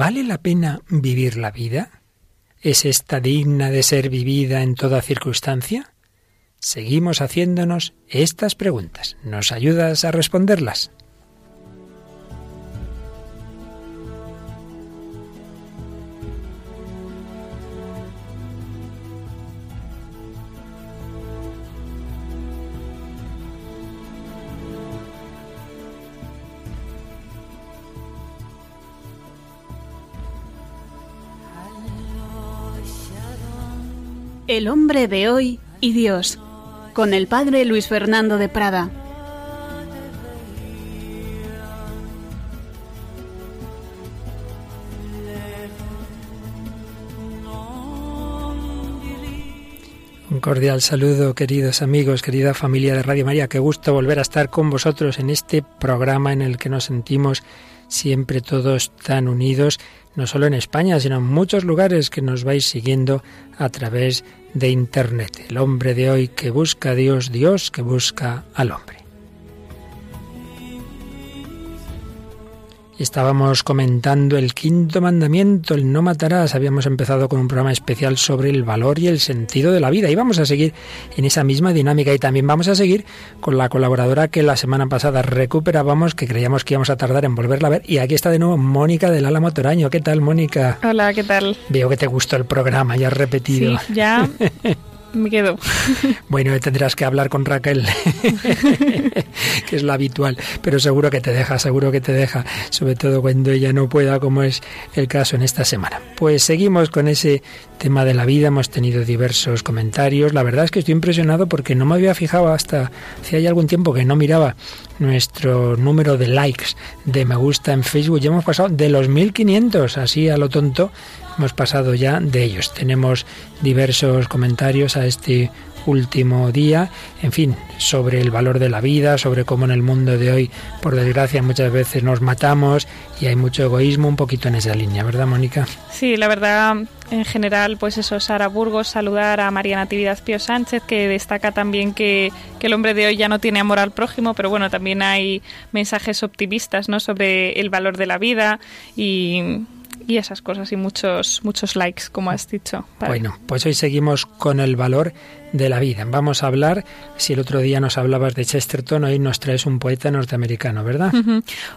¿Vale la pena vivir la vida? ¿Es esta digna de ser vivida en toda circunstancia? Seguimos haciéndonos estas preguntas. ¿Nos ayudas a responderlas? El hombre de hoy y Dios, con el padre Luis Fernando de Prada. Un cordial saludo, queridos amigos, querida familia de Radio María. Qué gusto volver a estar con vosotros en este programa en el que nos sentimos siempre todos tan unidos no solo en España, sino en muchos lugares que nos vais siguiendo a través de Internet. El hombre de hoy que busca a Dios, Dios que busca al hombre. Estábamos comentando el quinto mandamiento, el no matarás. Habíamos empezado con un programa especial sobre el valor y el sentido de la vida. Y vamos a seguir en esa misma dinámica. Y también vamos a seguir con la colaboradora que la semana pasada recuperábamos, que creíamos que íbamos a tardar en volverla a ver. Y aquí está de nuevo Mónica del Álamo Toraño. ¿Qué tal, Mónica? Hola, ¿qué tal? Veo que te gustó el programa, ya has repetido. Sí, ya me quedo. Bueno, tendrás que hablar con Raquel, que es la habitual, pero seguro que te deja, seguro que te deja, sobre todo cuando ella no pueda, como es el caso en esta semana. Pues seguimos con ese tema de la vida, hemos tenido diversos comentarios. La verdad es que estoy impresionado porque no me había fijado hasta hace algún tiempo que no miraba nuestro número de likes, de me gusta en Facebook. Ya hemos pasado de los 1500, así a lo tonto, hemos pasado ya de ellos. Tenemos diversos comentarios a este último día, en fin, sobre el valor de la vida, sobre cómo en el mundo de hoy, por desgracia, muchas veces nos matamos y hay mucho egoísmo, un poquito en esa línea, ¿verdad, Mónica? Sí, la verdad, en general, pues eso, Sara Burgos, saludar a María Natividad Pío Sánchez, que destaca también que, que el hombre de hoy ya no tiene amor al prójimo, pero bueno, también hay mensajes optimistas, ¿no?, sobre el valor de la vida y y esas cosas y muchos muchos likes, como has dicho. Bueno, pues hoy seguimos con el valor de la vida. Vamos a hablar, si el otro día nos hablabas de Chesterton, hoy nos traes un poeta norteamericano, ¿verdad?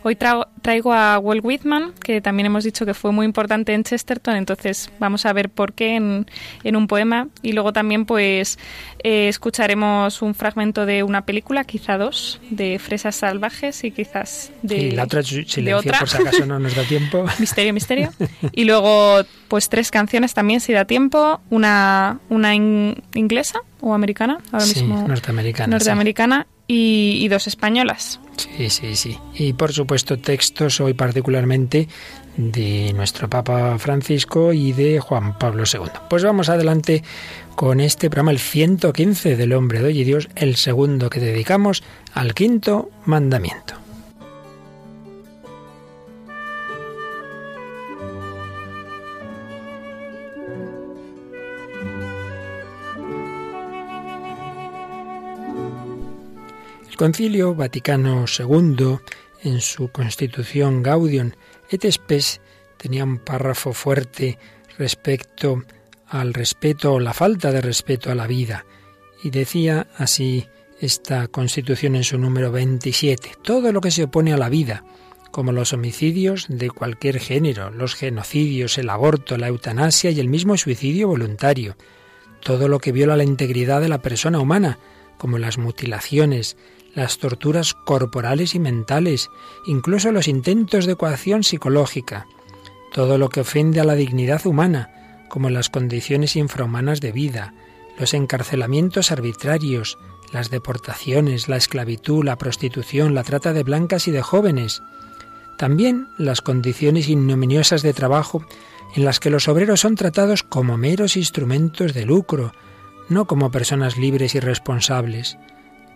Hoy traigo a Walt Whitman, que también hemos dicho que fue muy importante en Chesterton, entonces vamos a ver por qué en, en un poema. Y luego también pues eh, escucharemos un fragmento de una película, quizá dos, de Fresas Salvajes y quizás de... Y la otra silencio, por si acaso no nos da tiempo. misterio, misterio. Y luego pues tres canciones también, si da tiempo, una, una inglesa o americana, ahora mismo. Norteamericana. Norteamericana y, dos españolas. Sí, sí, sí. Y por supuesto textos hoy particularmente de nuestro Papa Francisco y de Juan Pablo II. Pues vamos adelante con este programa, el 115 del hombre de hoy y Dios, el segundo que dedicamos al quinto mandamiento. El Concilio Vaticano II, en su constitución Gaudium et Spes, tenía un párrafo fuerte respecto al respeto o la falta de respeto a la vida. Y decía así esta constitución en su número 27, todo lo que se opone a la vida, como los homicidios de cualquier género, los genocidios, el aborto, la eutanasia y el mismo suicidio voluntario, todo lo que viola la integridad de la persona humana, como las mutilaciones, las torturas corporales y mentales, incluso los intentos de coacción psicológica, todo lo que ofende a la dignidad humana, como las condiciones infrahumanas de vida, los encarcelamientos arbitrarios, las deportaciones, la esclavitud, la prostitución, la trata de blancas y de jóvenes. También las condiciones ignominiosas de trabajo en las que los obreros son tratados como meros instrumentos de lucro, no como personas libres y responsables.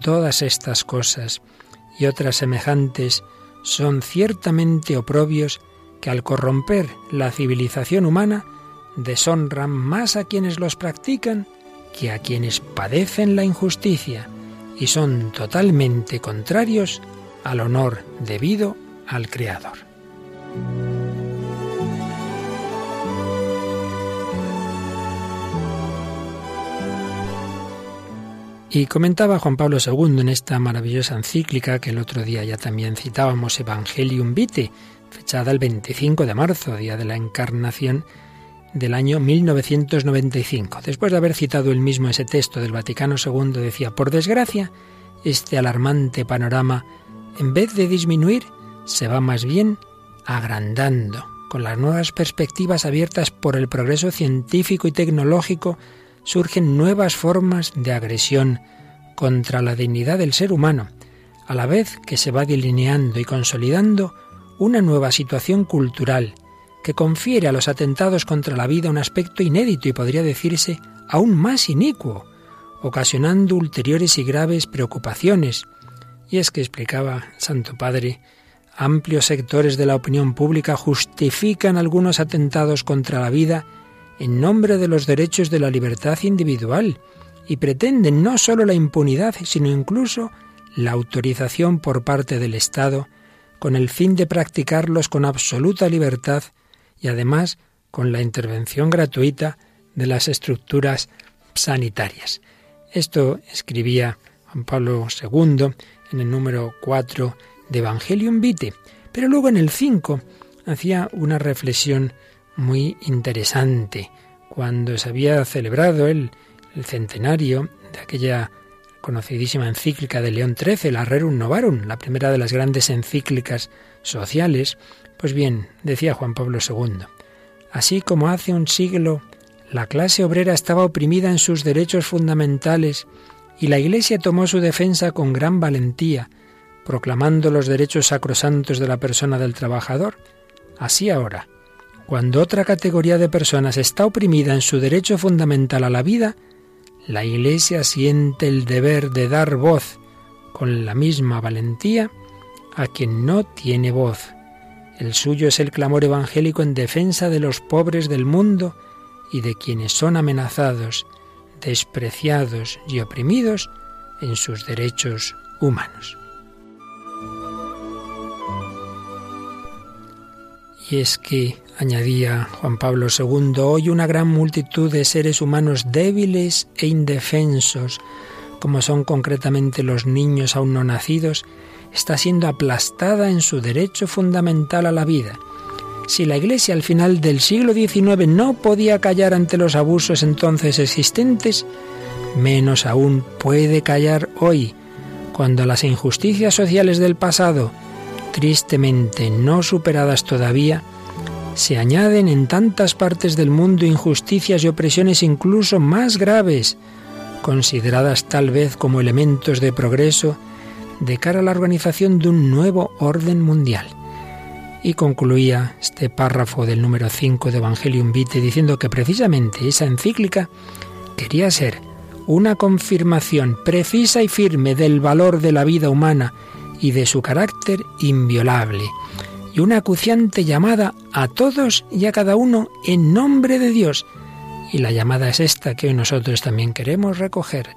Todas estas cosas y otras semejantes son ciertamente oprobios que al corromper la civilización humana deshonran más a quienes los practican que a quienes padecen la injusticia y son totalmente contrarios al honor debido al Creador. Y comentaba Juan Pablo II en esta maravillosa encíclica que el otro día ya también citábamos, Evangelium Vitae, fechada el 25 de marzo, día de la encarnación del año 1995. Después de haber citado el mismo ese texto del Vaticano II, decía, por desgracia, este alarmante panorama, en vez de disminuir, se va más bien agrandando. Con las nuevas perspectivas abiertas por el progreso científico y tecnológico, surgen nuevas formas de agresión contra la dignidad del ser humano, a la vez que se va delineando y consolidando una nueva situación cultural que confiere a los atentados contra la vida un aspecto inédito y podría decirse aún más inicuo, ocasionando ulteriores y graves preocupaciones. Y es que explicaba Santo Padre, amplios sectores de la opinión pública justifican algunos atentados contra la vida en nombre de los derechos de la libertad individual y pretenden no sólo la impunidad, sino incluso la autorización por parte del Estado con el fin de practicarlos con absoluta libertad y además con la intervención gratuita de las estructuras sanitarias. Esto escribía Juan Pablo II en el número 4 de Evangelium Vitae, pero luego en el 5 hacía una reflexión muy interesante. Cuando se había celebrado el, el centenario de aquella conocidísima encíclica de León XIII, la Rerum Novarum, la primera de las grandes encíclicas sociales, pues bien, decía Juan Pablo II, así como hace un siglo la clase obrera estaba oprimida en sus derechos fundamentales y la Iglesia tomó su defensa con gran valentía, proclamando los derechos sacrosantos de la persona del trabajador, así ahora, cuando otra categoría de personas está oprimida en su derecho fundamental a la vida, la Iglesia siente el deber de dar voz con la misma valentía a quien no tiene voz. El suyo es el clamor evangélico en defensa de los pobres del mundo y de quienes son amenazados, despreciados y oprimidos en sus derechos humanos. Y es que, añadía Juan Pablo II, hoy una gran multitud de seres humanos débiles e indefensos, como son concretamente los niños aún no nacidos, está siendo aplastada en su derecho fundamental a la vida. Si la Iglesia al final del siglo XIX no podía callar ante los abusos entonces existentes, menos aún puede callar hoy, cuando las injusticias sociales del pasado tristemente no superadas todavía, se añaden en tantas partes del mundo injusticias y opresiones incluso más graves, consideradas tal vez como elementos de progreso de cara a la organización de un nuevo orden mundial. Y concluía este párrafo del número 5 de Evangelium Vitae diciendo que precisamente esa encíclica quería ser una confirmación precisa y firme del valor de la vida humana y de su carácter inviolable, y una acuciante llamada a todos y a cada uno en nombre de Dios. Y la llamada es esta que hoy nosotros también queremos recoger.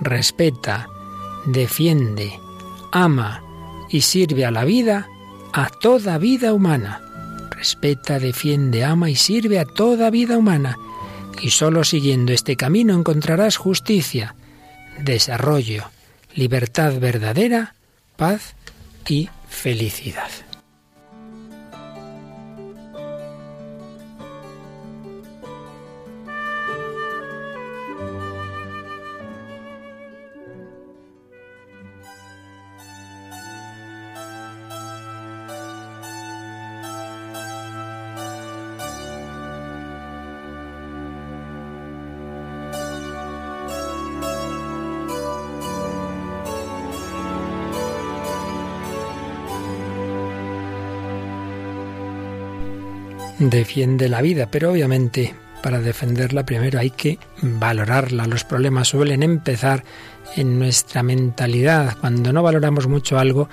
Respeta, defiende, ama y sirve a la vida, a toda vida humana. Respeta, defiende, ama y sirve a toda vida humana. Y solo siguiendo este camino encontrarás justicia, desarrollo, libertad verdadera paz y felicidad. Defiende la vida, pero obviamente para defenderla primero hay que valorarla. Los problemas suelen empezar en nuestra mentalidad. Cuando no valoramos mucho algo,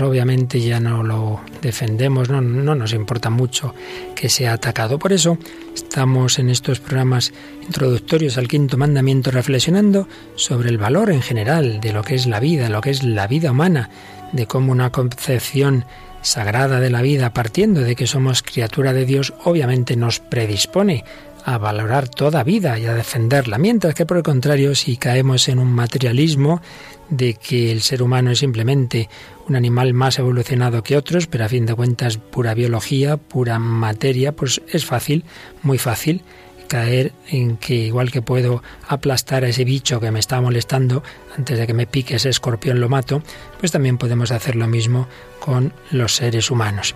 obviamente ya no lo defendemos, no, no nos importa mucho que sea atacado. Por eso estamos en estos programas introductorios al quinto mandamiento reflexionando sobre el valor en general de lo que es la vida, lo que es la vida humana, de cómo una concepción sagrada de la vida, partiendo de que somos criatura de Dios, obviamente nos predispone a valorar toda vida y a defenderla, mientras que por el contrario, si caemos en un materialismo de que el ser humano es simplemente un animal más evolucionado que otros, pero a fin de cuentas pura biología, pura materia, pues es fácil, muy fácil caer en que igual que puedo aplastar a ese bicho que me está molestando antes de que me pique ese escorpión lo mato, pues también podemos hacer lo mismo con los seres humanos.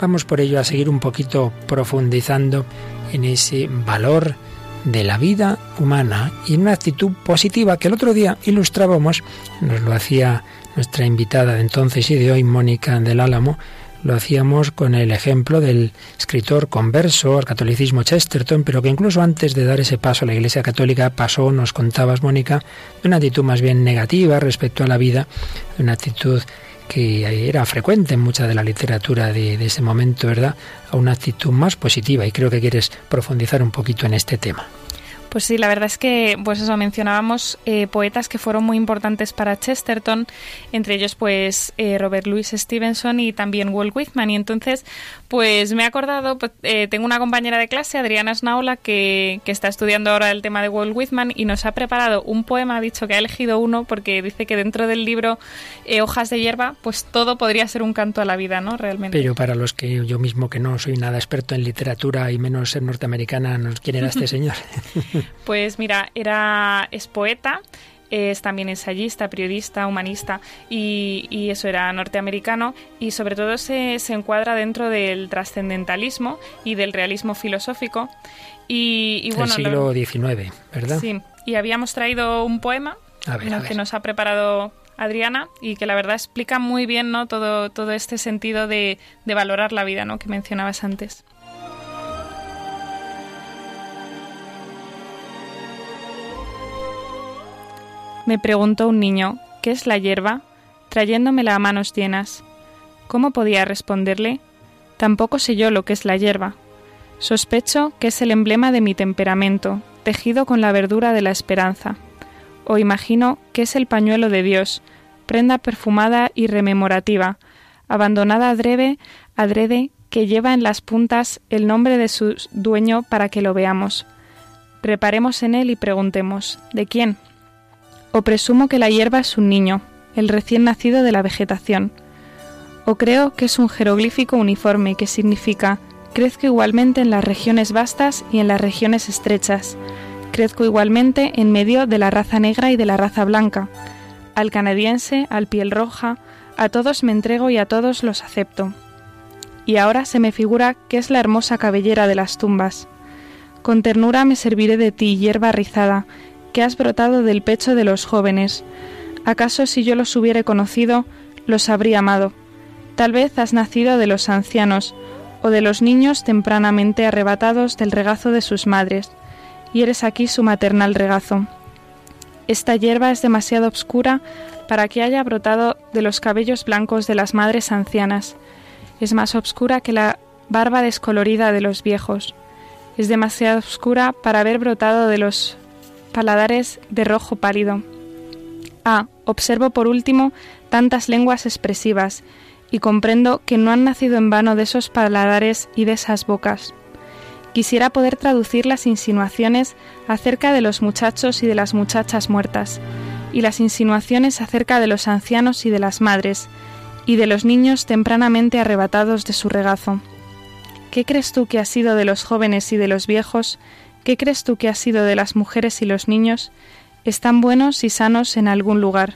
Vamos por ello a seguir un poquito profundizando en ese valor de la vida humana y en una actitud positiva que el otro día ilustrábamos, nos lo hacía nuestra invitada de entonces y de hoy, Mónica del Álamo, lo hacíamos con el ejemplo del escritor converso al catolicismo Chesterton, pero que incluso antes de dar ese paso a la Iglesia Católica pasó, nos contabas, Mónica, de una actitud más bien negativa respecto a la vida, una actitud que era frecuente en mucha de la literatura de, de, ese momento, ¿verdad?, a una actitud más positiva y creo que quieres profundizar un poquito en este tema. Pues sí, la verdad es que, pues eso, mencionábamos eh, poetas que fueron muy importantes para Chesterton, entre ellos pues eh, Robert Louis Stevenson y también Walt Whitman. Y entonces, pues me he acordado, pues, eh, tengo una compañera de clase, Adriana Snaula, que, que, está estudiando ahora el tema de Walt Whitman y nos ha preparado un poema, ha dicho que ha elegido uno porque dice que dentro del libro Hojas de hierba, pues todo podría ser un canto a la vida, ¿no? Realmente. Pero para los que yo mismo que no soy nada experto en literatura y menos ser norteamericana, ¿quién era este señor? Pues mira, era, es poeta, es también ensayista, periodista, humanista y, eso era norteamericano y sobre todo se, se encuadra dentro del trascendentalismo y del realismo filosófico. Y, bueno, el siglo XIX, ¿verdad? Sí, y habíamos traído un poema que nos ha preparado Adriana y que la verdad explica muy bien ¿no? todo, todo este sentido de, de valorar la vida ¿no? que mencionabas antes. Me preguntó un niño, ¿qué es la hierba? trayéndomela a manos llenas. ¿Cómo podía responderle? Tampoco sé yo lo que es la hierba. Sospecho que es el emblema de mi temperamento, tejido con la verdura de la esperanza. O imagino que es el pañuelo de Dios, prenda perfumada y rememorativa, abandonada adrede, adrede que lleva en las puntas el nombre de su dueño para que lo veamos. Reparemos en él y preguntemos, ¿de quién? O presumo que la hierba es un niño, el recién nacido de la vegetación, o creo que es un jeroglífico uniforme que significa crezco igualmente en las regiones vastas y en las regiones estrechas, crezco igualmente en medio de la raza negra y de la raza blanca, al canadiense, al piel roja, a todos me entrego y a todos los acepto. Y ahora se me figura que es la hermosa cabellera de las tumbas. Con ternura me serviré de ti, hierba rizada, que has brotado del pecho de los jóvenes. ¿Acaso si yo los hubiere conocido, los habría amado? Tal vez has nacido de los ancianos, o de los niños tempranamente arrebatados del regazo de sus madres, y eres aquí su maternal regazo. Esta hierba es demasiado oscura para que haya brotado de los cabellos blancos de las madres ancianas. Es más oscura que la barba descolorida de los viejos. Es demasiado oscura para haber brotado de los paladares de rojo pálido. Ah, observo por último tantas lenguas expresivas, y comprendo que no han nacido en vano de esos paladares y de esas bocas. Quisiera poder traducir las insinuaciones acerca de los muchachos y de las muchachas muertas, y las insinuaciones acerca de los ancianos y de las madres, y de los niños tempranamente arrebatados de su regazo. ¿Qué crees tú que ha sido de los jóvenes y de los viejos ¿Qué crees tú que ha sido de las mujeres y los niños? Están buenos y sanos en algún lugar.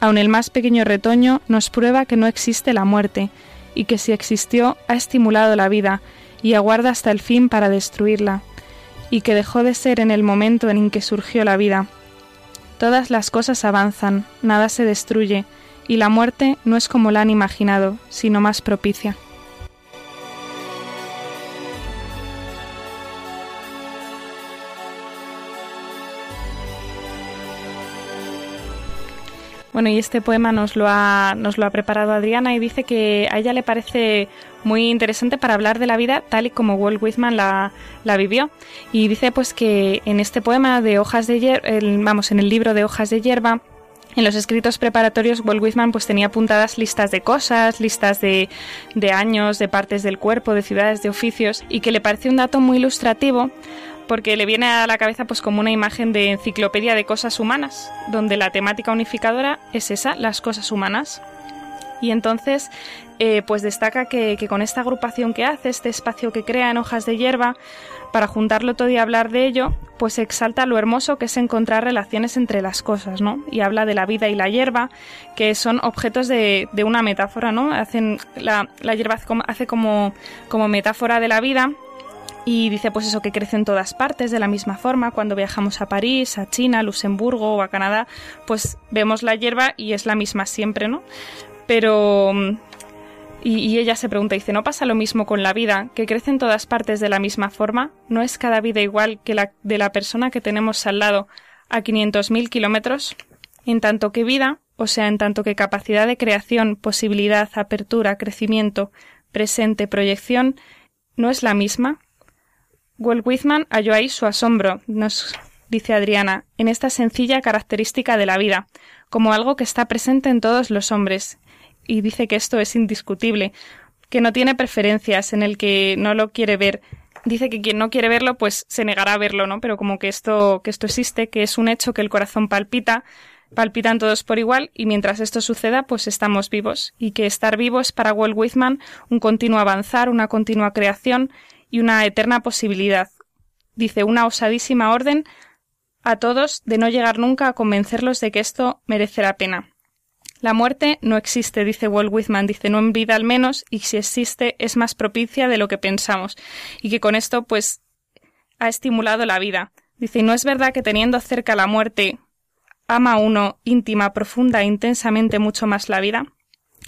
Aun el más pequeño retoño nos prueba que no existe la muerte, y que si existió ha estimulado la vida, y aguarda hasta el fin para destruirla, y que dejó de ser en el momento en que surgió la vida. Todas las cosas avanzan, nada se destruye, y la muerte no es como la han imaginado, sino más propicia. Bueno, y este poema nos lo, ha, nos lo ha preparado Adriana y dice que a ella le parece muy interesante para hablar de la vida tal y como Walt Whitman la, la vivió. Y dice pues que en este poema de hojas de hierba, vamos, en el libro de hojas de hierba, en los escritos preparatorios, Walt Whitman pues tenía apuntadas listas de cosas, listas de, de, años, de partes del cuerpo, de ciudades, de oficios, y que le pareció un dato muy ilustrativo porque le viene a la cabeza pues como una imagen de enciclopedia de cosas humanas, donde la temática unificadora es esa, las cosas humanas. Y entonces, eh, pues destaca que, con esta agrupación que hace, este espacio que crea en hojas de hierba, para juntarlo todo y hablar de ello, pues exalta lo hermoso que es encontrar relaciones entre las cosas, ¿no? Y habla de la vida y la hierba, que son objetos de, una metáfora, ¿no? Hacen, la, la hierba hace como, como metáfora de la vida y dice pues eso que crece en todas partes de la misma forma. Cuando viajamos a París, a China, a Luxemburgo o a Canadá, pues vemos la hierba y es la misma siempre, ¿no? Pero y, y, ella se pregunta, dice, ¿no pasa lo mismo con la vida, que crece en todas partes de la misma forma? ¿No es cada vida igual que la de la persona que tenemos al lado a 500.000 kilómetros? En tanto que vida, o sea, en tanto que capacidad de creación, posibilidad, apertura, crecimiento, presente, proyección, ¿no es la misma? Walt Whitman halló ahí su asombro, nos dice Adriana, en esta sencilla característica de la vida, como algo que está presente en todos los hombres, y dice que esto es indiscutible, que no tiene preferencias, en el que no lo quiere ver. Dice que quien no quiere verlo, pues se negará a verlo, ¿no? Pero como que esto, que esto existe, que es un hecho que el corazón palpita, palpitan todos por igual, y mientras esto suceda, pues estamos vivos. Y que estar vivo es para Walt Whitman un continuo avanzar, una continua creación y una eterna posibilidad. Dice una osadísima orden a todos de no llegar nunca a convencerlos de que esto merece la pena. La muerte no existe, dice Walt Whitman, dice no en vida al menos, y si existe es más propicia de lo que pensamos, y que con esto pues ha estimulado la vida. Dice, no es verdad que teniendo cerca la muerte ama uno íntima, profunda e intensamente mucho más la vida.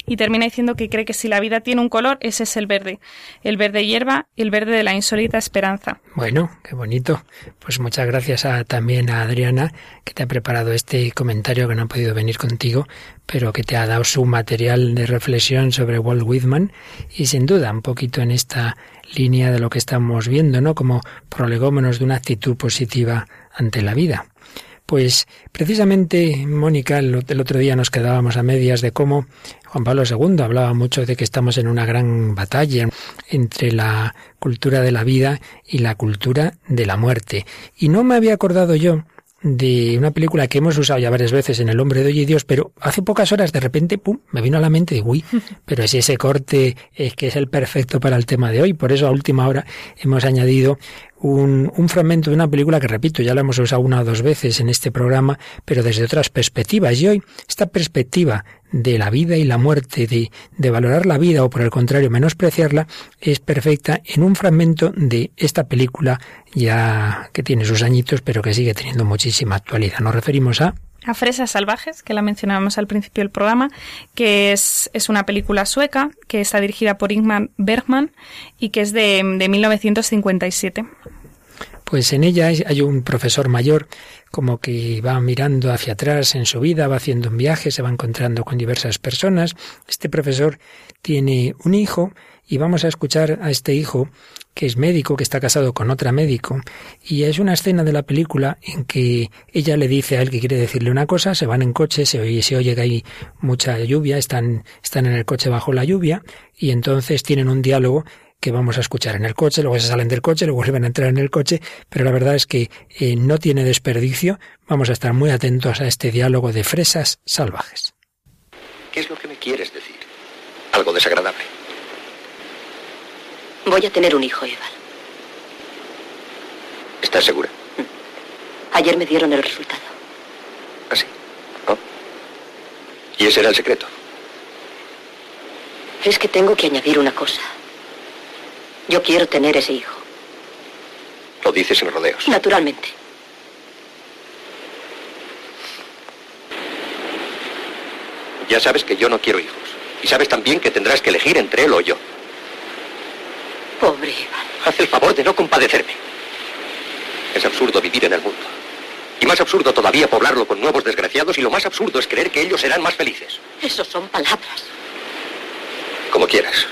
Y termina diciendo que cree que si la vida tiene un color, ese es el verde. El verde hierba y el verde de la insólita esperanza. Bueno, qué bonito. Pues muchas gracias a, también a Adriana, que te ha preparado este comentario que no ha podido venir contigo, pero que te ha dado su material de reflexión sobre Walt Whitman y sin duda un poquito en esta línea de lo que estamos viendo, ¿no? Como prolegómenos de una actitud positiva ante la vida. Pues precisamente, Mónica, el, otro día nos quedábamos a medias de cómo Juan Pablo II hablaba mucho de que estamos en una gran batalla entre la cultura de la vida y la cultura de la muerte. Y no me había acordado yo de una película que hemos usado ya varias veces en El hombre de hoy y Dios, pero hace pocas horas de repente, pum, me vino a la mente de, uy, pero si ese corte es que es el perfecto para el tema de hoy, por eso a última hora hemos añadido un, un, fragmento de una película que, repito, ya la hemos usado una o dos veces en este programa, pero desde otras perspectivas. Y hoy, esta perspectiva de la vida y la muerte, de, de valorar la vida o por el contrario menospreciarla, es perfecta en un fragmento de esta película ya que tiene sus añitos, pero que sigue teniendo muchísima actualidad. Nos referimos a a Fresas Salvajes, que la mencionábamos al principio del programa, que es, es, una película sueca que está dirigida por Ingmar Bergman y que es de, de 1957. Pues en ella hay un profesor mayor como que va mirando hacia atrás en su vida, va haciendo un viaje, se va encontrando con diversas personas. Este profesor tiene un hijo y vamos a escuchar a este hijo que es médico, que está casado con otra médico, y es una escena de la película en que ella le dice a él que quiere decirle una cosa, se van en coche, se oye, se oye que hay mucha lluvia, están, están en el coche bajo la lluvia, y entonces tienen un diálogo que vamos a escuchar en el coche, luego se salen del coche, luego vuelven a entrar en el coche, pero la verdad es que eh, no tiene desperdicio. Vamos a estar muy atentos a este diálogo de fresas salvajes. ¿Qué es lo que me quieres decir? Algo desagradable. Voy a tener un hijo, Eva. ¿Estás segura? Ayer me dieron el resultado. ¿Ah, sí? ¿Oh? ¿Y ese era el secreto? Es que tengo que añadir una cosa. Yo quiero tener ese hijo. Lo dices en rodeos. Naturalmente. Ya sabes que yo no quiero hijos. Y sabes también que tendrás que elegir entre él o yo. Pobre Iván. Haz el favor de no compadecerme. Es absurdo vivir en el mundo. Y más absurdo todavía poblarlo con nuevos desgraciados y lo más absurdo es creer que ellos serán más felices. Eso son palabras. Como quieras.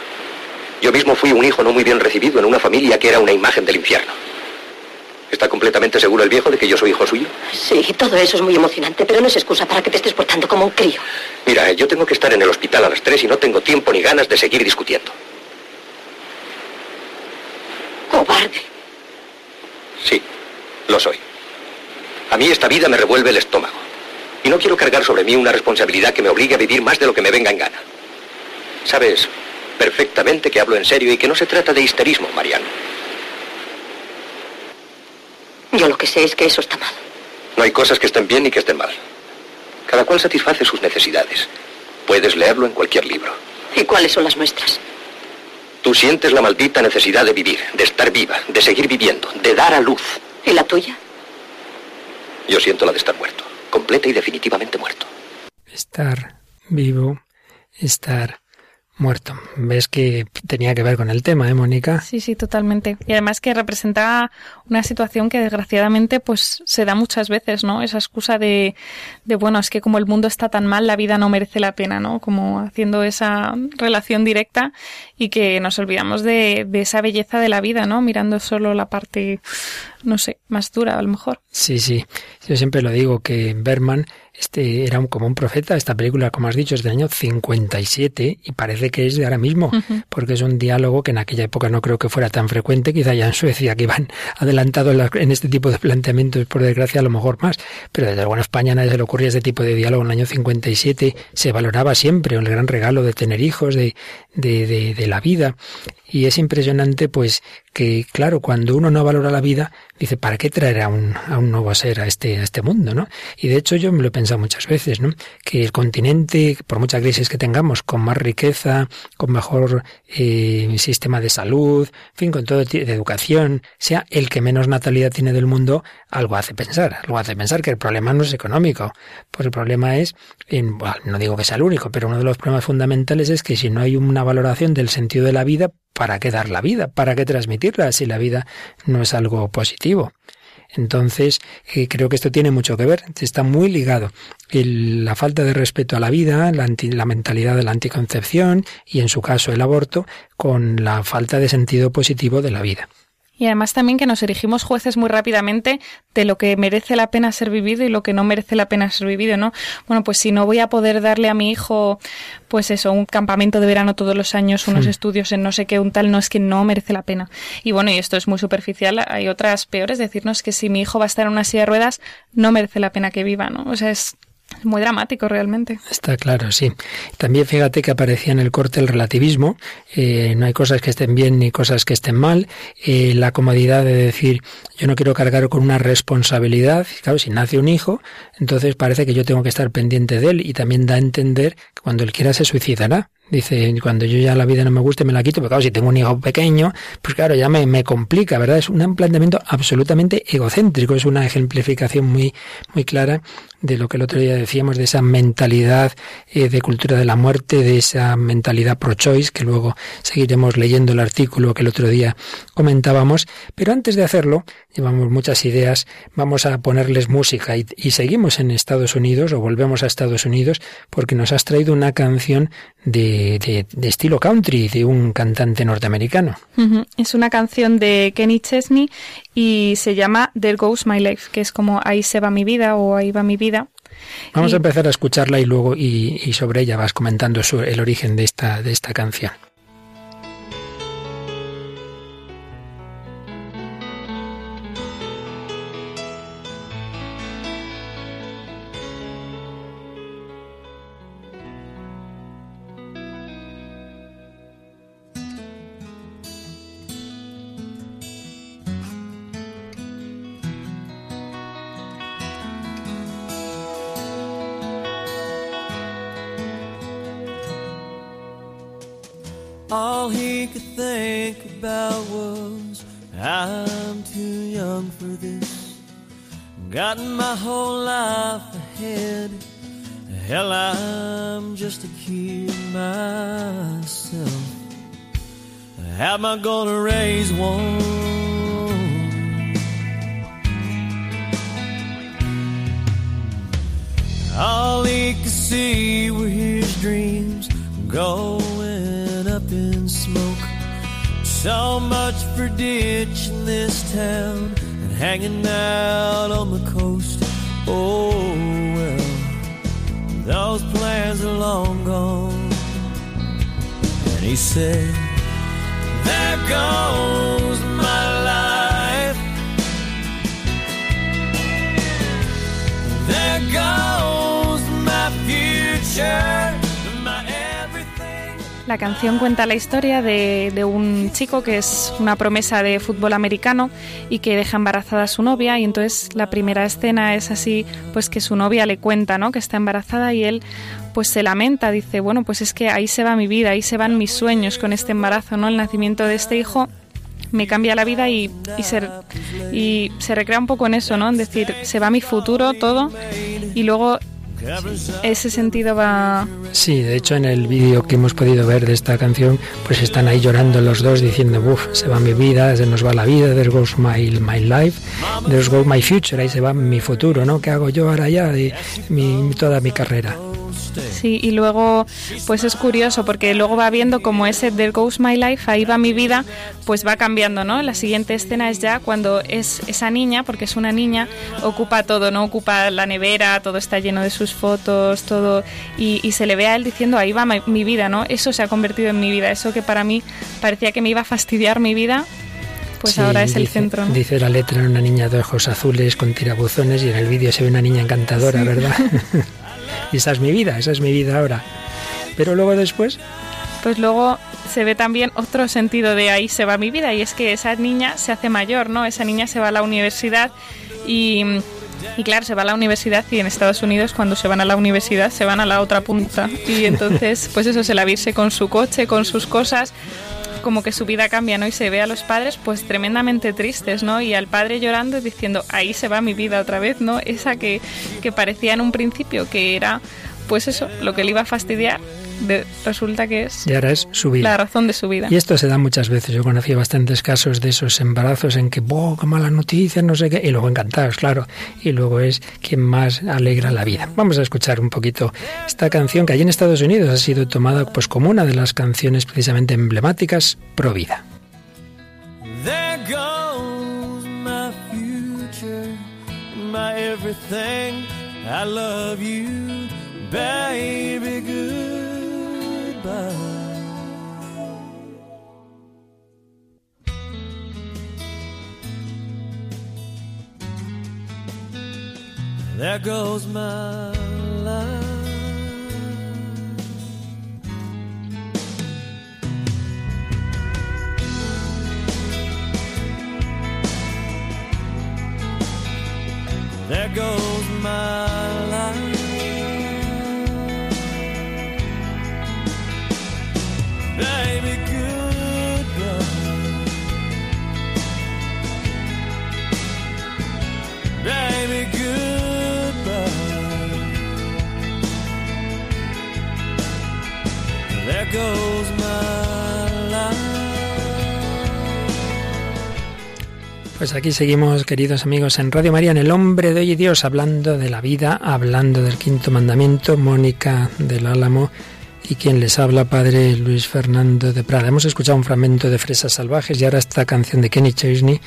Yo mismo fui un hijo no muy bien recibido en una familia que era una imagen del infierno. ¿Está completamente seguro el viejo de que yo soy hijo suyo? Sí, todo eso es muy emocionante, pero no es excusa para que te estés portando como un crío. Mira, yo tengo que estar en el hospital a las tres y no tengo tiempo ni ganas de seguir discutiendo. Cobarde. Sí, Lo soy. A mí esta vida me revuelve el estómago. Y no quiero cargar sobre mí una responsabilidad que me obligue a vivir más de lo que me venga en gana. Sabes perfectamente que hablo en serio y que no se trata de histerismo, Mariano. Yo lo que sé es que eso está mal. No hay cosas que estén bien ni que estén mal. Cada cual satisface sus necesidades. Puedes leerlo en cualquier libro. ¿Y cuáles son las nuestras? Tú sientes la maldita necesidad de vivir, de estar viva, de seguir viviendo, de dar a luz. ¿Y la tuya? Yo siento la de estar muerto, completa y definitivamente muerto. Estar vivo, estar muerto. Ves que tenía que ver con el tema, ¿eh, Mónica? Sí, sí, totalmente. Y además que representa una situación que desgraciadamente pues se da muchas veces, ¿no? Esa excusa de, de, bueno, es que como el mundo está tan mal, la vida no merece la pena, ¿no? Como haciendo esa relación directa y que nos olvidamos de, de esa belleza de la vida, ¿no? Mirando solo la parte, no sé, más dura a lo mejor. Sí, sí. Yo siempre lo digo que Berman este era como un profeta. Esta película, como has dicho, es del año 57 y parece que es de ahora mismo, porque es un diálogo que en aquella época no creo que fuera tan frecuente, quizá ya en Suecia, que iban adelantados en este tipo de planteamientos, por desgracia, a lo mejor más. Pero desde luego en España nadie se le ocurría este tipo de diálogo. En el año 57 se valoraba siempre el gran regalo de tener hijos, de, de, de, de la vida. Y es impresionante, pues, que, claro, cuando uno no valora la vida, dice, ¿para qué traer a un, a un nuevo ser a este, a este mundo, no? Y de hecho yo me lo he pensado muchas veces, ¿no? Que el continente, por mucha crisis que tengamos, con más riqueza, con mejor eh, sistema de salud, en fin, con todo de educación, sea el que menos natalidad tiene del mundo, algo hace pensar, algo hace pensar que el problema no es económico, pues el problema es, en, bueno, no digo que sea el único, pero uno de los problemas fundamentales es que si no hay una valoración del sentido de la vida, ¿para qué dar la vida? ¿Para qué transmitirla si la vida no es algo positivo? Entonces, eh, creo que esto tiene mucho que ver, está muy ligado. La falta de respeto a la vida, la, mentalidad de la anticoncepción y, en su caso, el aborto, con la falta de sentido positivo de la vida. Y además también que nos erigimos jueces muy rápidamente de lo que merece la pena ser vivido y lo que no merece la pena ser vivido, ¿no? Bueno, pues si no voy a poder darle a mi hijo, pues eso, un campamento de verano todos los años, unos sí. estudios en no sé qué, un tal, no es que no merece la pena. Y bueno, y esto es muy superficial, hay otras peores, decirnos que si mi hijo va a estar en una silla de ruedas, no merece la pena que viva, ¿no? O sea, es muy dramático realmente. Está claro, sí. También fíjate que aparecía en el corte el relativismo. Eh, no hay cosas que estén bien ni cosas que estén mal. Eh, la comodidad de decir, yo no quiero cargar con una responsabilidad. Claro, si nace un hijo, entonces parece que yo tengo que estar pendiente de él y también da a entender que cuando él quiera se suicidará. Dice, cuando yo ya la vida no me guste, me la quito, pero claro, si tengo un hijo pequeño, pues claro, ya me, me complica, ¿verdad? Es un planteamiento absolutamente egocéntrico, es una ejemplificación muy, muy clara de lo que el otro día decíamos, de esa mentalidad eh, de cultura de la muerte, de esa mentalidad pro-choice, que luego seguiremos leyendo el artículo que el otro día comentábamos. Pero antes de hacerlo, llevamos muchas ideas, vamos a ponerles música y seguimos en Estados Unidos o volvemos a Estados Unidos porque nos has traído una canción de, de, de, estilo country de un cantante norteamericano. Uh -huh. Es una canción de Kenny Chesney y se llama There Goes My Life, que es como Ahí se va mi vida o Ahí va mi vida. Vamos y... a empezar a escucharla y luego y, y sobre ella vas comentando su, el origen de esta, de esta canción. Got my whole life ahead. Hell, I'm just a kid myself. How am I gonna raise one? All he could see were his dreams going up in smoke. So much for ditching this town and hanging out on the. Oh well, those plans are long gone. And he said, They're goes La canción cuenta la historia de, de, un chico que es una promesa de fútbol americano y que deja embarazada a su novia y entonces la primera escena es así, pues que su novia le cuenta, ¿no? Que está embarazada y él pues se lamenta, dice, bueno, pues es que ahí se va mi vida, ahí se van mis sueños con este embarazo, ¿no? El nacimiento de este hijo me cambia la vida y, y, se, y se recrea un poco en eso, ¿no? En decir, se va mi futuro, todo, y luego ese sentido va... Sí, de hecho en el vídeo que hemos podido ver de esta canción, pues están ahí llorando los dos diciendo, uff, se va mi vida, se nos va la vida, there goes my, my life, there goes my future, ahí se va mi futuro, ¿no? ¿Qué hago yo ahora ya mi, toda mi carrera? Sí, y luego, pues es curioso porque luego va viendo como ese There Goes My Life, ahí va mi vida, pues va cambiando, ¿no? La siguiente escena es ya cuando es esa niña, porque es una niña, ocupa todo, ¿no? Ocupa la nevera, todo está lleno de sus fotos, todo, y, y se le ve a él diciendo, ahí va mi, mi vida, ¿no? Eso se ha convertido en mi vida, eso que para mí parecía que me iba a fastidiar mi vida, pues sí, ahora es el centro. ¿no? Dice la letra una niña de ojos azules con tirabuzones y en el vídeo se ve una niña encantadora, sí. ¿verdad? y esa es mi vida, esa es mi vida ahora. Pero luego después... Pues luego se ve también otro sentido de ahí se va mi vida y es que esa niña se hace mayor, ¿no? Esa niña se va a la universidad y, y claro, se va a la universidad y en Estados Unidos cuando se van a la universidad se van a la otra punta y entonces pues eso, se la virse con su coche, con sus cosas como que su vida cambia, ¿no? Y se ve a los padres pues tremendamente tristes, ¿no? Y al padre llorando y diciendo, ahí se va mi vida otra vez, ¿no? Esa que, que parecía en un principio que era, pues eso, lo que le iba a fastidiar, de, resulta que es... Y ahora es su vida. La razón de su vida. Y esto se da muchas veces. Yo conocí bastantes casos de esos embarazos en que, ¡oh, qué mala noticia! No sé qué. Y luego encantados, claro. Y luego es quien más alegra la vida. Vamos a escuchar un poquito esta canción que allí en Estados Unidos ha sido tomada pues como una de las canciones precisamente emblemáticas pro vida. There goes my future, my everything. I love you, baby. Goodbye. There goes my life. There goes my Pues aquí seguimos, queridos amigos, en Radio María, en El Hombre de Hoy y Dios, hablando de la vida, hablando del quinto mandamiento, Mónica del Álamo y quien les habla, Padre Luis Fernando de Prada. Hemos escuchado un fragmento de Fresas Salvajes y ahora esta canción de Kenny Chesney,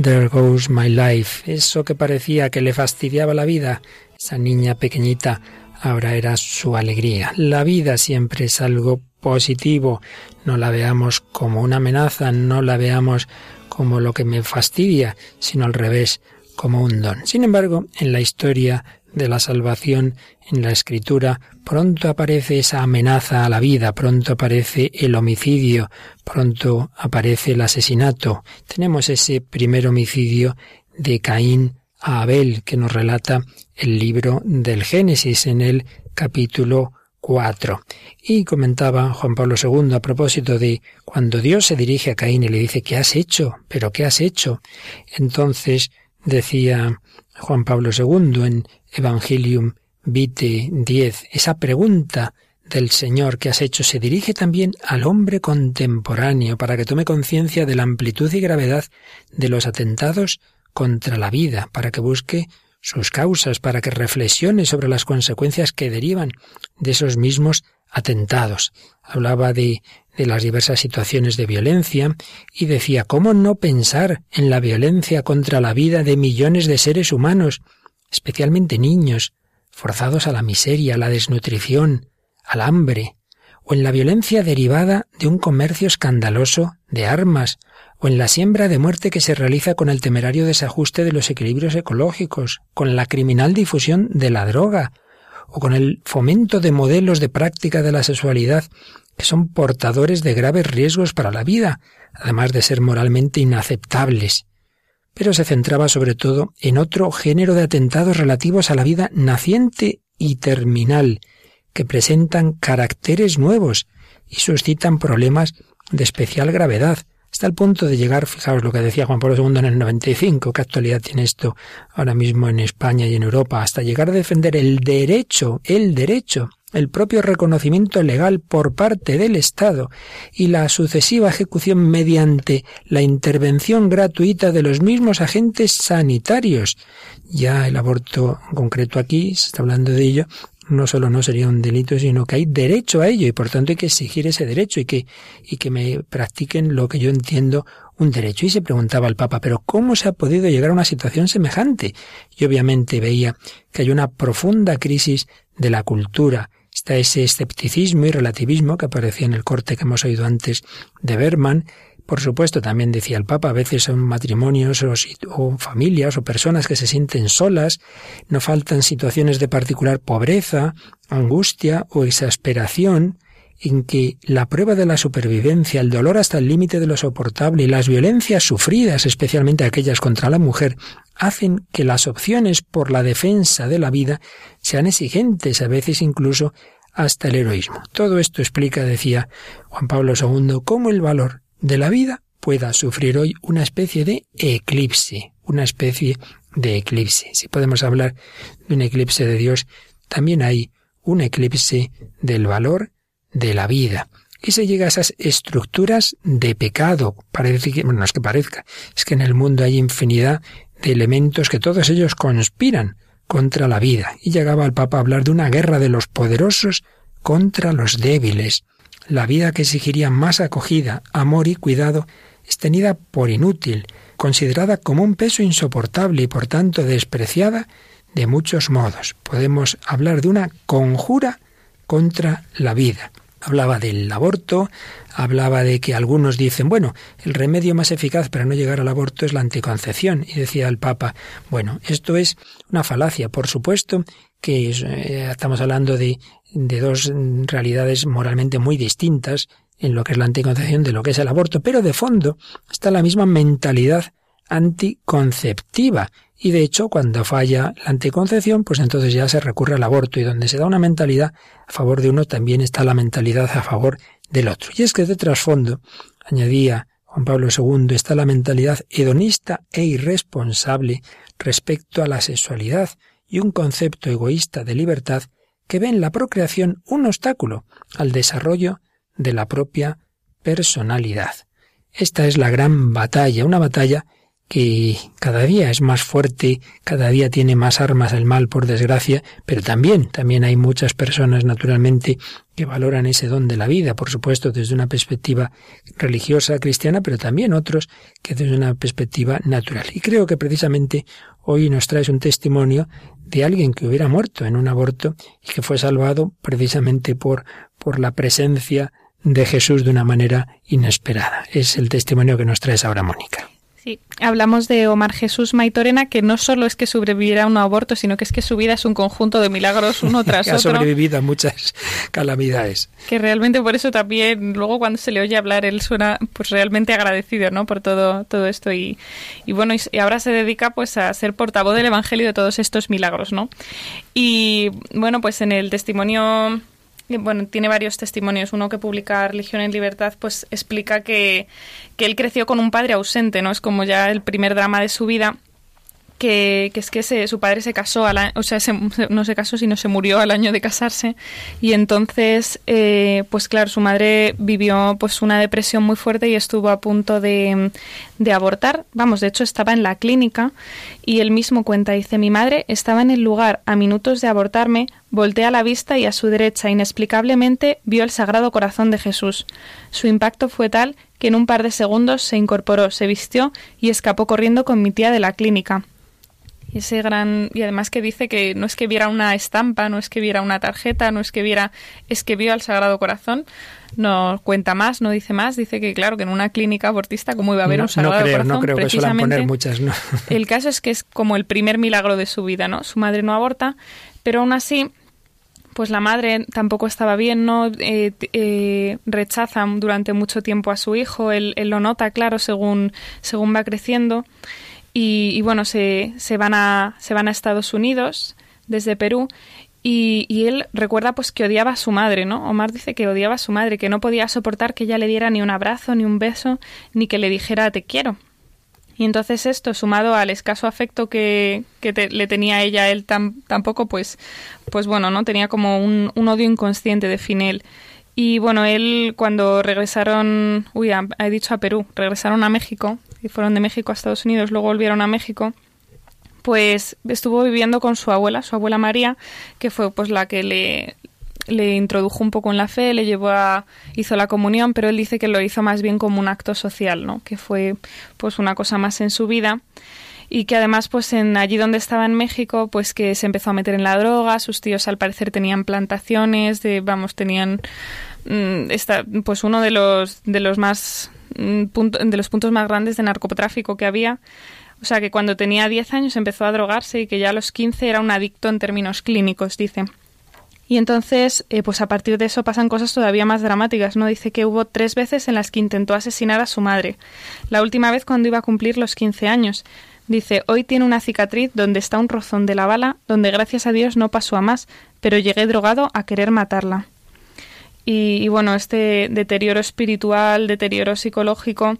There Goes My Life. Eso que parecía que le fastidiaba la vida, esa niña pequeñita, ahora era su alegría. La vida siempre es algo positivo, no la veamos como una amenaza, no la veamos como lo que me fastidia, sino al revés, como un don. Sin embargo, en la historia de la salvación, en la escritura, pronto aparece esa amenaza a la vida, pronto aparece el homicidio, pronto aparece el asesinato. Tenemos ese primer homicidio de Caín a Abel que nos relata el libro del Génesis en el capítulo 4. Y comentaba Juan Pablo II a propósito de cuando Dios se dirige a Caín y le dice ¿qué has hecho? ¿Pero qué has hecho? Entonces decía Juan Pablo II en Evangelium Vitae 10, esa pregunta del Señor que has hecho se dirige también al hombre contemporáneo para que tome conciencia de la amplitud y gravedad de los atentados contra la vida, para que busque sus causas, para que reflexione sobre las consecuencias que derivan de esos mismos atentados. Hablaba de, de las diversas situaciones de violencia y decía, ¿cómo no pensar en la violencia contra la vida de millones de seres humanos, especialmente niños, forzados a la miseria, a la desnutrición, al hambre, o en la violencia derivada de un comercio escandaloso de armas, o en la siembra de muerte que se realiza con el temerario desajuste de los equilibrios ecológicos, con la criminal difusión de la droga, o con el fomento de modelos de práctica de la sexualidad que son portadores de graves riesgos para la vida, además de ser moralmente inaceptables. Pero se centraba sobre todo en otro género de atentados relativos a la vida naciente y terminal, que presentan caracteres nuevos y suscitan problemas de especial gravedad, hasta el punto de llegar, fijaos lo que decía Juan Pablo II en el 95, qué actualidad tiene esto ahora mismo en España y en Europa, hasta llegar a defender el derecho, el derecho, el propio reconocimiento legal por parte del Estado y la sucesiva ejecución mediante la intervención gratuita de los mismos agentes sanitarios. Ya el aborto concreto aquí, se está hablando de ello, no solo no sería un delito, sino que hay derecho a ello y por tanto hay que exigir ese derecho y que, y que me practiquen lo que yo entiendo un derecho. Y se preguntaba el Papa, pero ¿cómo se ha podido llegar a una situación semejante? Y obviamente veía que hay una profunda crisis de la cultura. Está ese escepticismo y relativismo que aparecía en el corte que hemos oído antes de Berman, por supuesto, también decía el Papa, a veces son matrimonios o, familias o personas que se sienten solas, no faltan situaciones de particular pobreza, angustia o exasperación, en que la prueba de la supervivencia, el dolor hasta el límite de lo soportable y las violencias sufridas, especialmente aquellas contra la mujer, hacen que las opciones por la defensa de la vida sean exigentes, a veces incluso hasta el heroísmo. Todo esto explica, decía Juan Pablo II, cómo el valor de la vida pueda sufrir hoy una especie de eclipse, una especie de eclipse. Si podemos hablar de un eclipse de Dios, también hay un eclipse del valor de la vida. Y se llega a esas estructuras de pecado. Parece que, bueno, no es que parezca, es que en el mundo hay infinidad de elementos que todos ellos conspiran contra la vida. Y llegaba el Papa a hablar de una guerra de los poderosos contra los débiles la vida que exigiría más acogida, amor y cuidado es tenida por inútil, considerada como un peso insoportable y por tanto despreciada de muchos modos. Podemos hablar de una conjura contra la vida. Hablaba del aborto, hablaba de que algunos dicen, bueno, el remedio más eficaz para no llegar al aborto es la anticoncepción. Y decía el Papa, bueno, esto es una falacia, por supuesto que eh, estamos hablando de de dos realidades moralmente muy distintas en lo que es la anticoncepción de lo que es el aborto, pero de fondo está la misma mentalidad anticonceptiva. Y de hecho, cuando falla la anticoncepción, pues entonces ya se recurre al aborto y donde se da una mentalidad a favor de uno, también está la mentalidad a favor del otro. Y es que de trasfondo, añadía Juan Pablo II, está la mentalidad hedonista e irresponsable respecto a la sexualidad y un concepto egoísta de libertad que ve en la procreación un obstáculo al desarrollo de la propia personalidad. Esta es la gran batalla, una batalla que cada día es más fuerte, cada día tiene más armas el mal, por desgracia, pero también, también hay muchas personas, naturalmente, que valoran ese don de la vida, por supuesto, desde una perspectiva religiosa cristiana, pero también otros que desde una perspectiva natural. Y creo que precisamente hoy nos traes un testimonio de alguien que hubiera muerto en un aborto y que fue salvado precisamente por, por la presencia de Jesús de una manera inesperada. Es el testimonio que nos traes ahora, Mónica. Sí, hablamos de Omar Jesús Maitorena, que no solo es que sobreviviera a un aborto, sino que es que su vida es un conjunto de milagros uno tras que otro. Ha sobrevivido a muchas calamidades. Que realmente por eso también, luego cuando se le oye hablar, él suena pues realmente agradecido, ¿no? Por todo, todo esto. Y, y bueno, y, ahora se dedica pues a ser portavoz del Evangelio de todos estos milagros, ¿no? Y bueno, pues en el testimonio bueno, tiene varios testimonios. Uno que publica Religión en Libertad, pues explica que, que él creció con un padre ausente, ¿no? Es como ya el primer drama de su vida que, es que su padre se casó, o sea, no se casó, sino se murió al año de casarse. Y entonces, eh, pues claro, su madre vivió pues una depresión muy fuerte y estuvo a punto de, de abortar. Vamos, de hecho estaba en la clínica y él mismo cuenta, dice, mi madre estaba en el lugar a minutos de abortarme, voltea la vista y a su derecha inexplicablemente vio el Sagrado Corazón de Jesús. Su impacto fue tal que en un par de segundos se incorporó, se vistió y escapó corriendo con mi tía de la clínica. Y ese gran y además que dice que no es que viera una estampa, no es que viera una tarjeta, no es que viera, es que vio al Sagrado Corazón. No cuenta más, no dice más, dice que claro que en una clínica abortista cómo iba a haber un Sagrado no creo, Corazón. No creo que suelen poner muchas, no. El caso es que es como el primer milagro de su vida, ¿no? Su madre no aborta, pero aún así pues la madre tampoco estaba bien, ¿no? Eh, eh, rechazan durante mucho tiempo a su hijo, él, lo nota, claro, según, según va creciendo. Y, bueno, se, se, van a, se van a Estados Unidos desde Perú y, él recuerda pues que odiaba a su madre, ¿no? Omar dice que odiaba a su madre, que no podía soportar que ella le diera ni un abrazo, ni un beso, ni que le dijera te quiero. Y entonces esto, sumado al escaso afecto que, le tenía a ella él tampoco, pues, pues bueno, ¿no? Tenía como un, odio inconsciente de Finel. Y bueno, él cuando regresaron, uy, he dicho a Perú, regresaron a México, y fueron de México a Estados Unidos, luego volvieron a México, pues estuvo viviendo con su abuela, su abuela María, que fue pues la que le, le introdujo un poco en la fe, le llevó a hizo la comunión, pero él dice que lo hizo más bien como un acto social, ¿no? Que fue pues una cosa más en su vida y que además pues en allí donde estaba en México pues que se empezó a meter en la droga, sus tíos al parecer tenían plantaciones, de vamos, tenían mm, esta, pues uno de los de los más mm, de los puntos más grandes de narcotráfico que había. O sea, que cuando tenía 10 años empezó a drogarse y que ya a los 15 era un adicto en términos clínicos, dice. Y entonces, eh, pues a partir de eso pasan cosas todavía más dramáticas, ¿no? Dice que hubo tres veces en las que intentó asesinar a su madre. La última vez cuando iba a cumplir los 15 años. Dice, hoy tiene una cicatriz donde está un rozón de la bala, donde gracias a Dios no pasó a más, pero llegué drogado a querer matarla. Y, bueno, este deterioro espiritual, deterioro psicológico,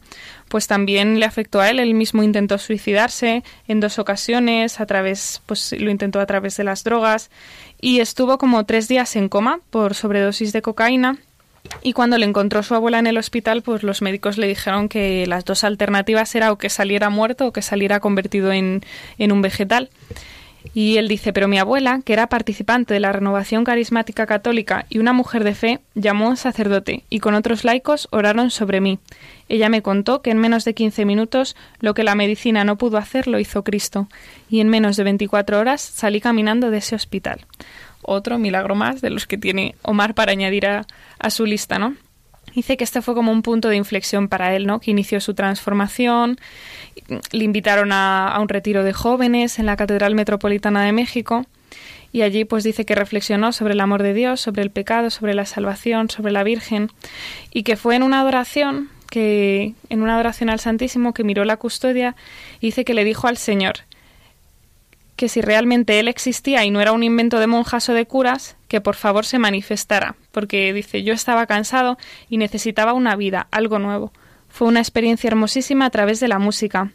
pues también le afectó a él. Él mismo intentó suicidarse en dos ocasiones, a través, pues lo intentó a través de las drogas, y estuvo como tres días en coma por sobredosis de cocaína. Y cuando le encontró su abuela en el hospital, pues los médicos le dijeron que las dos alternativas era o que saliera muerto o que saliera convertido en, en un vegetal. Y él dice, pero mi abuela, que era participante de la renovación carismática católica y una mujer de fe, llamó a un sacerdote y con otros laicos oraron sobre mí. Ella me contó que en menos de 15 minutos lo que la medicina no pudo hacer lo hizo Cristo, y en menos de 24 horas salí caminando de ese hospital. Otro milagro más de los que tiene Omar para añadir a, a su lista, ¿no? Dice que este fue como un punto de inflexión para él, ¿no? Que inició su transformación. Le invitaron a, un retiro de jóvenes en la Catedral Metropolitana de México y allí pues dice que reflexionó sobre el amor de Dios, sobre el pecado, sobre la salvación, sobre la Virgen y que fue en una adoración que en una adoración al Santísimo que miró la custodia y dice que le dijo al Señor que si realmente él existía y no era un invento de monjas o de curas, que por favor se manifestara, porque dice yo estaba cansado y necesitaba una vida, algo nuevo. Fue una experiencia hermosísima a través de la música.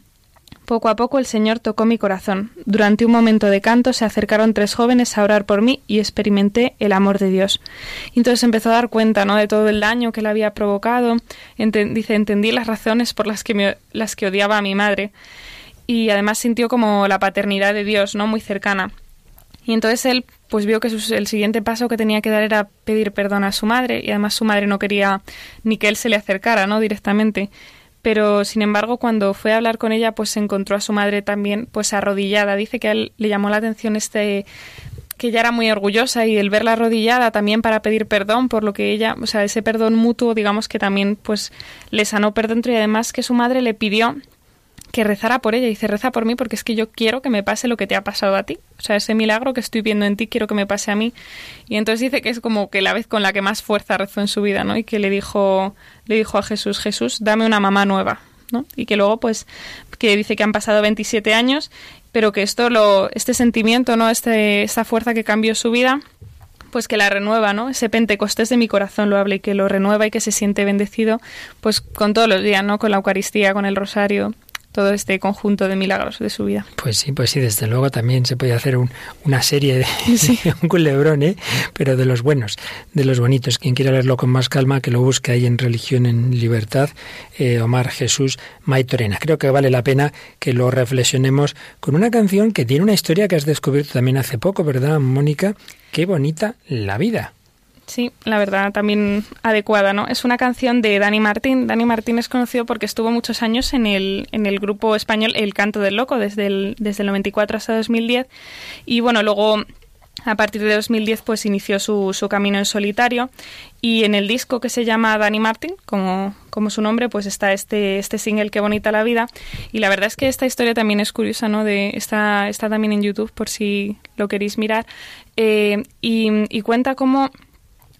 Poco a poco el Señor tocó mi corazón. Durante un momento de canto se acercaron tres jóvenes a orar por mí y experimenté el amor de Dios. Y entonces empezó a dar cuenta ¿no? de todo el daño que le había provocado. dice, entendí las razones por las que, las que odiaba a mi madre y además sintió como la paternidad de Dios, ¿no? Muy cercana. Y entonces él pues vio que el siguiente paso que tenía que dar era pedir perdón a su madre y además su madre no quería ni que él se le acercara, ¿no? directamente. Pero sin embargo, cuando fue a hablar con ella, pues encontró a su madre también pues arrodillada. Dice que a él le llamó la atención este que ella era muy orgullosa y el verla arrodillada también para pedir perdón por lo que ella, o sea, ese perdón mutuo, digamos que también pues le sanó por dentro y además que su madre le pidió que rezara por ella. y Dice, reza por mí porque es que yo quiero que me pase lo que te ha pasado a ti. Sea, ese milagro que estoy viendo en ti, quiero que me pase a mí. Y entonces dice que es como que la vez con la que más fuerza rezó en su vida, ¿no? Y que le dijo, le dijo a Jesús, Jesús, dame una mamá nueva, ¿no? Y que luego, pues, que dice que han pasado 27 años, pero que esto, lo, este sentimiento, ¿no? Este, esta fuerza que cambió su vida, pues que la renueva, ¿no? Ese Pentecostés de mi corazón lo habla y que lo renueva y que se siente bendecido, pues con todos los días, ¿no? Con la Eucaristía, con el rosario, todo este conjunto de milagros de su vida. Pues sí, pues sí, desde luego también se puede hacer una serie de un culebrón, ¿eh? pero de los buenos, de los bonitos. Quien quiera leerlo con más calma, que lo busque ahí en Religión en Libertad, eh, Omar Jesús Maitorena. Creo que vale la pena que lo reflexionemos con una canción que tiene una historia que has descubierto también hace poco, ¿verdad, Mónica? Qué bonita la vida. Sí, la verdad, también adecuada, ¿no? Es una canción de Dani Martín. Dani Martín es conocido porque estuvo muchos años en el, en el grupo español El Canto del Loco, desde el, desde el 94 hasta 2010. Y bueno, luego a partir de 2010 pues inició su, su camino en solitario y en el disco que se llama Dani Martin, como, como su nombre, pues está este, este single Qué bonita la vida. Y la verdad es que esta historia también es curiosa, ¿no? De, está, está también en YouTube por si lo queréis mirar. Eh, y, y cuenta cómo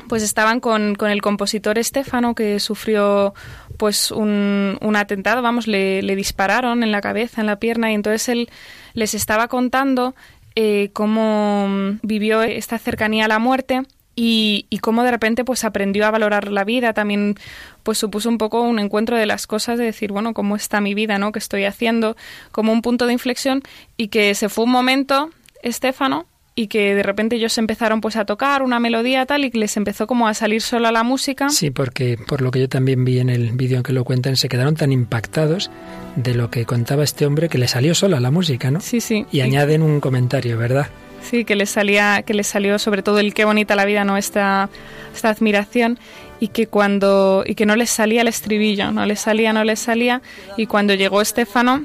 pues estaban con, con, el compositor Estefano que sufrió pues un, atentado, vamos, le, dispararon en la cabeza, en la pierna y entonces él les estaba contando eh, cómo vivió esta cercanía a la muerte y, y, cómo de repente pues aprendió a valorar la vida, también pues supuso un poco un encuentro de las cosas, de decir, bueno, cómo está mi vida, ¿no? ¿Qué estoy haciendo? Como un punto de inflexión y que se fue un momento, Estefano, y que de repente ellos empezaron pues a tocar una melodía tal y que les empezó como a salir sola la música. Sí, porque por lo que yo también vi en el vídeo en que lo cuentan, se quedaron tan impactados de lo que contaba este hombre que le salió sola la música, ¿no? Sí, sí. Y, añaden un comentario, ¿verdad? Sí, que les salía, que les salió sobre todo el qué bonita la vida, ¿no? Esta, esta admiración y que cuando y que no les salía el estribillo, no les salía, no les salía y cuando llegó Estefano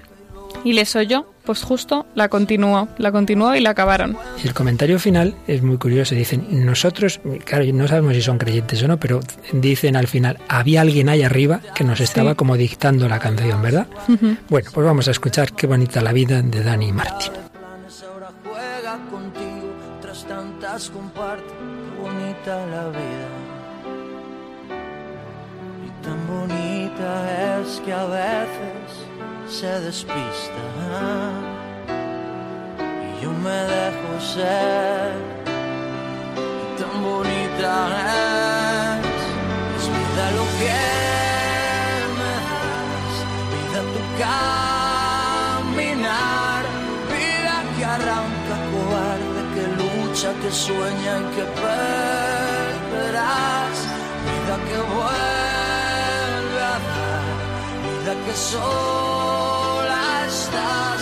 y les oyó, pues justo la continuó, la continuó y la acabaron. Y el comentario final es muy curioso. Dicen, nosotros, claro, no sabemos si son creyentes o no, pero dicen al final, había alguien ahí arriba que nos estaba sí. como dictando la canción, ¿verdad? Uh -huh. Bueno, pues vamos a escuchar Qué bonita la vida de Dani Martín. comparte, qué bonita la vida. Y tan bonita es que a veces se despista. Y yo me dejo ser tan bonita es. Vida lo que me das vida tu caminar vida que arranca cobarde que lucha que sueña y que perderás vida que vuelve a dar vida que sola estás,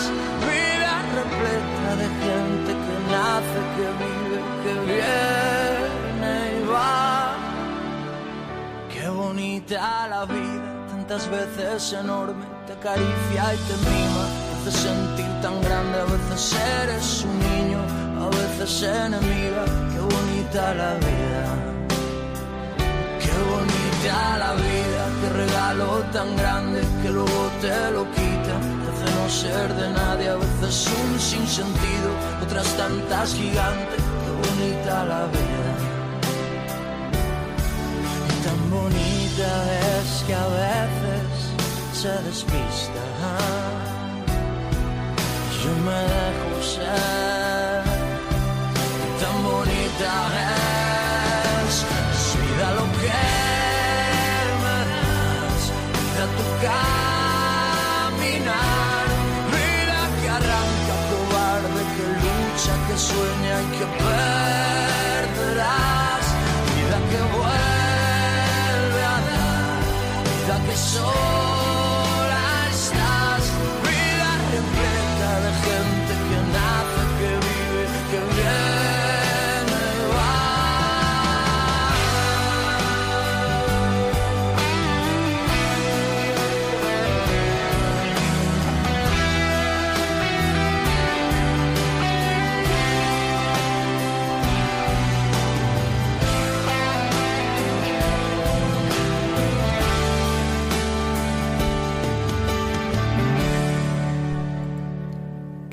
vida repleta de gente que nace, que vive, que viene y va. Qué bonita la vida, tantas veces enorme, te acaricia y te mima, te hace sentir tan grande, a veces eres un niño, a veces enemiga, qué bonita la vida. Qué bonita la vida, qué regalo tan grande que luego te lo quita. Ser de nadie, a veces un sinsentido, otras tantas gigantes. Qué bonita la vida. Y tan bonita es que a veces se despista. Yo me dejo ser.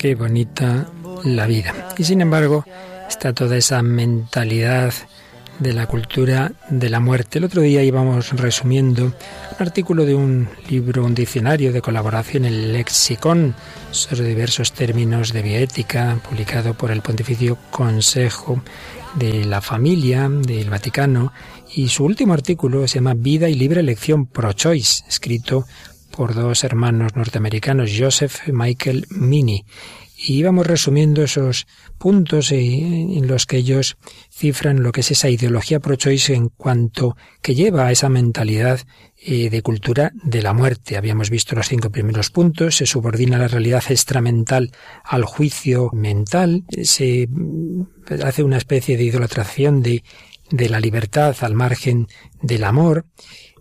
Qué bonita la vida. Y sin embargo, está toda esa mentalidad de la cultura de la muerte. El otro día íbamos resumiendo un artículo de un libro, un diccionario de colaboración, el lexicón sobre diversos términos de bioética, publicado por el Pontificio Consejo de la Familia del Vaticano, y su último artículo se llama Vida y libre elección pro-choice, escrito por dos hermanos norteamericanos, Joseph y Michael Mini. Y íbamos resumiendo esos puntos en los que ellos cifran lo que es esa ideología pro-choice en cuanto que lleva a esa mentalidad de cultura de la muerte. Habíamos visto los cinco primeros puntos, se subordina la realidad extramental al juicio mental, se hace una especie de idolatración de, de la libertad al margen del amor,